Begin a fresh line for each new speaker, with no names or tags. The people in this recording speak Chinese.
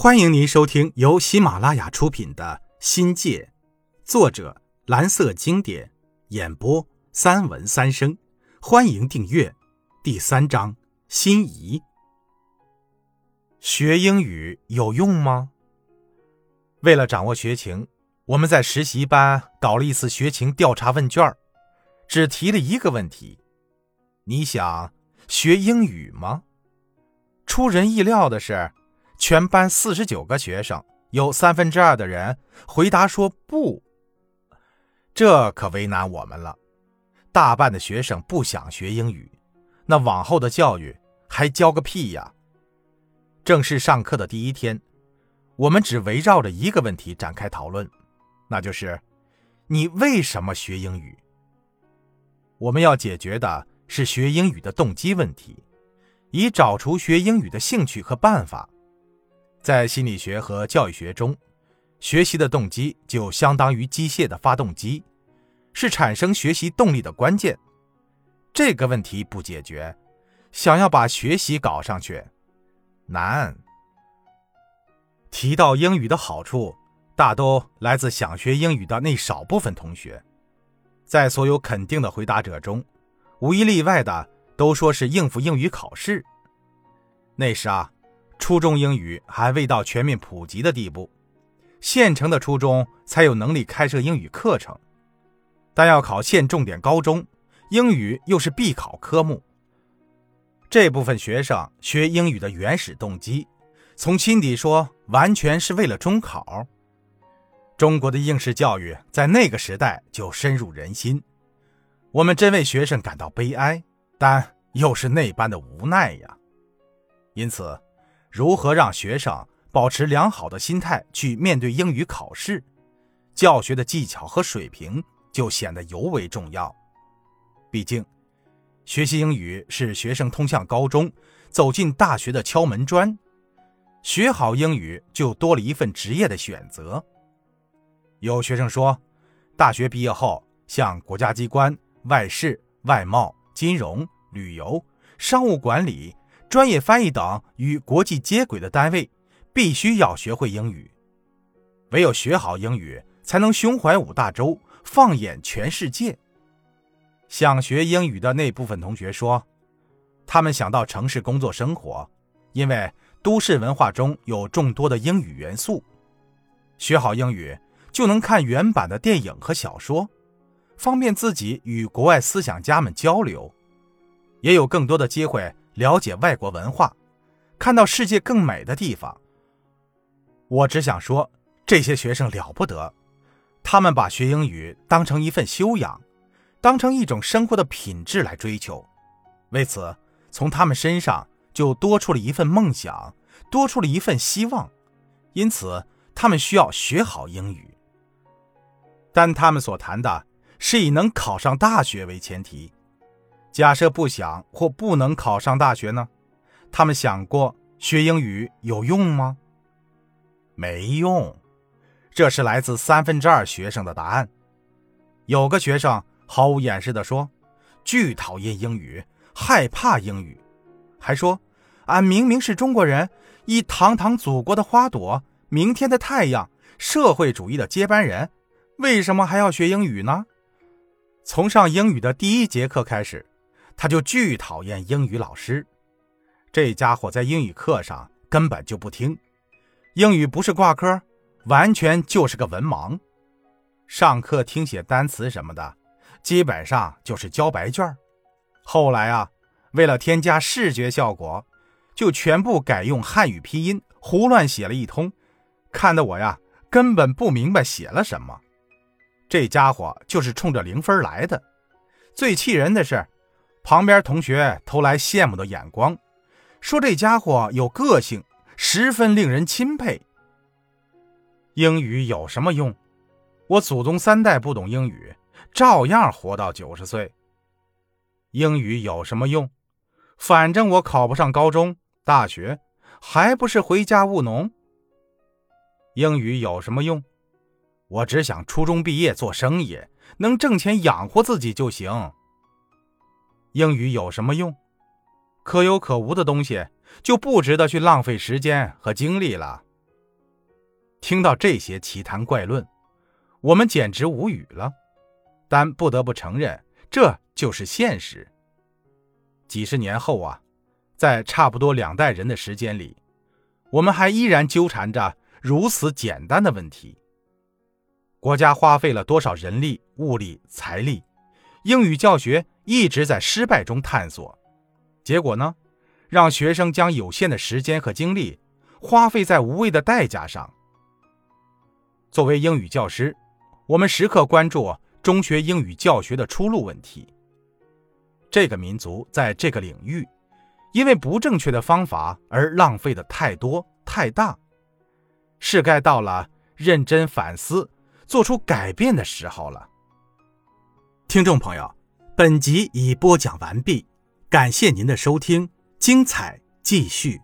欢迎您收听由喜马拉雅出品的《新界》，作者蓝色经典，演播三文三生。欢迎订阅。第三章：心仪。学英语有用吗？为了掌握学情，我们在实习班搞了一次学情调查问卷，只提了一个问题：你想学英语吗？出人意料的是。全班四十九个学生，有三分之二的人回答说不。这可为难我们了。大半的学生不想学英语，那往后的教育还教个屁呀！正式上课的第一天，我们只围绕着一个问题展开讨论，那就是你为什么学英语？我们要解决的是学英语的动机问题，以找出学英语的兴趣和办法。在心理学和教育学中，学习的动机就相当于机械的发动机，是产生学习动力的关键。这个问题不解决，想要把学习搞上去，难。提到英语的好处，大都来自想学英语的那少部分同学。在所有肯定的回答者中，无一例外的都说是应付英语考试。那时啊。初中英语还未到全面普及的地步，县城的初中才有能力开设英语课程，但要考县重点高中，英语又是必考科目。这部分学生学英语的原始动机，从心底说，完全是为了中考。中国的应试教育在那个时代就深入人心，我们真为学生感到悲哀，但又是那般的无奈呀。因此。如何让学生保持良好的心态去面对英语考试？教学的技巧和水平就显得尤为重要。毕竟，学习英语是学生通向高中、走进大学的敲门砖。学好英语，就多了一份职业的选择。有学生说，大学毕业后，像国家机关、外事、外贸、金融、旅游、商务管理。专业翻译等与国际接轨的单位，必须要学会英语。唯有学好英语，才能胸怀五大洲，放眼全世界。想学英语的那部分同学说，他们想到城市工作生活，因为都市文化中有众多的英语元素。学好英语，就能看原版的电影和小说，方便自己与国外思想家们交流，也有更多的机会。了解外国文化，看到世界更美的地方。我只想说，这些学生了不得，他们把学英语当成一份修养，当成一种生活的品质来追求。为此，从他们身上就多出了一份梦想，多出了一份希望。因此，他们需要学好英语。但他们所谈的是以能考上大学为前提。假设不想或不能考上大学呢？他们想过学英语有用吗？没用。这是来自三分之二学生的答案。有个学生毫无掩饰地说：“巨讨厌英语，害怕英语，还说俺明明是中国人，一堂堂祖国的花朵，明天的太阳，社会主义的接班人，为什么还要学英语呢？从上英语的第一节课开始。”他就巨讨厌英语老师，这家伙在英语课上根本就不听，英语不是挂科，完全就是个文盲。上课听写单词什么的，基本上就是交白卷。后来啊，为了添加视觉效果，就全部改用汉语拼音，胡乱写了一通，看得我呀根本不明白写了什么。这家伙就是冲着零分来的。最气人的是。旁边同学投来羡慕的眼光，说这家伙有个性，十分令人钦佩。英语有什么用？我祖宗三代不懂英语，照样活到九十岁。英语有什么用？反正我考不上高中、大学，还不是回家务农。英语有什么用？我只想初中毕业做生意，能挣钱养活自己就行。英语有什么用？可有可无的东西就不值得去浪费时间和精力了。听到这些奇谈怪论，我们简直无语了。但不得不承认，这就是现实。几十年后啊，在差不多两代人的时间里，我们还依然纠缠着如此简单的问题：国家花费了多少人力、物力、财力？英语教学一直在失败中探索，结果呢，让学生将有限的时间和精力花费在无谓的代价上。作为英语教师，我们时刻关注中学英语教学的出路问题。这个民族在这个领域，因为不正确的方法而浪费的太多太大，是该到了认真反思、做出改变的时候了。听众朋友，本集已播讲完毕，感谢您的收听，精彩继续。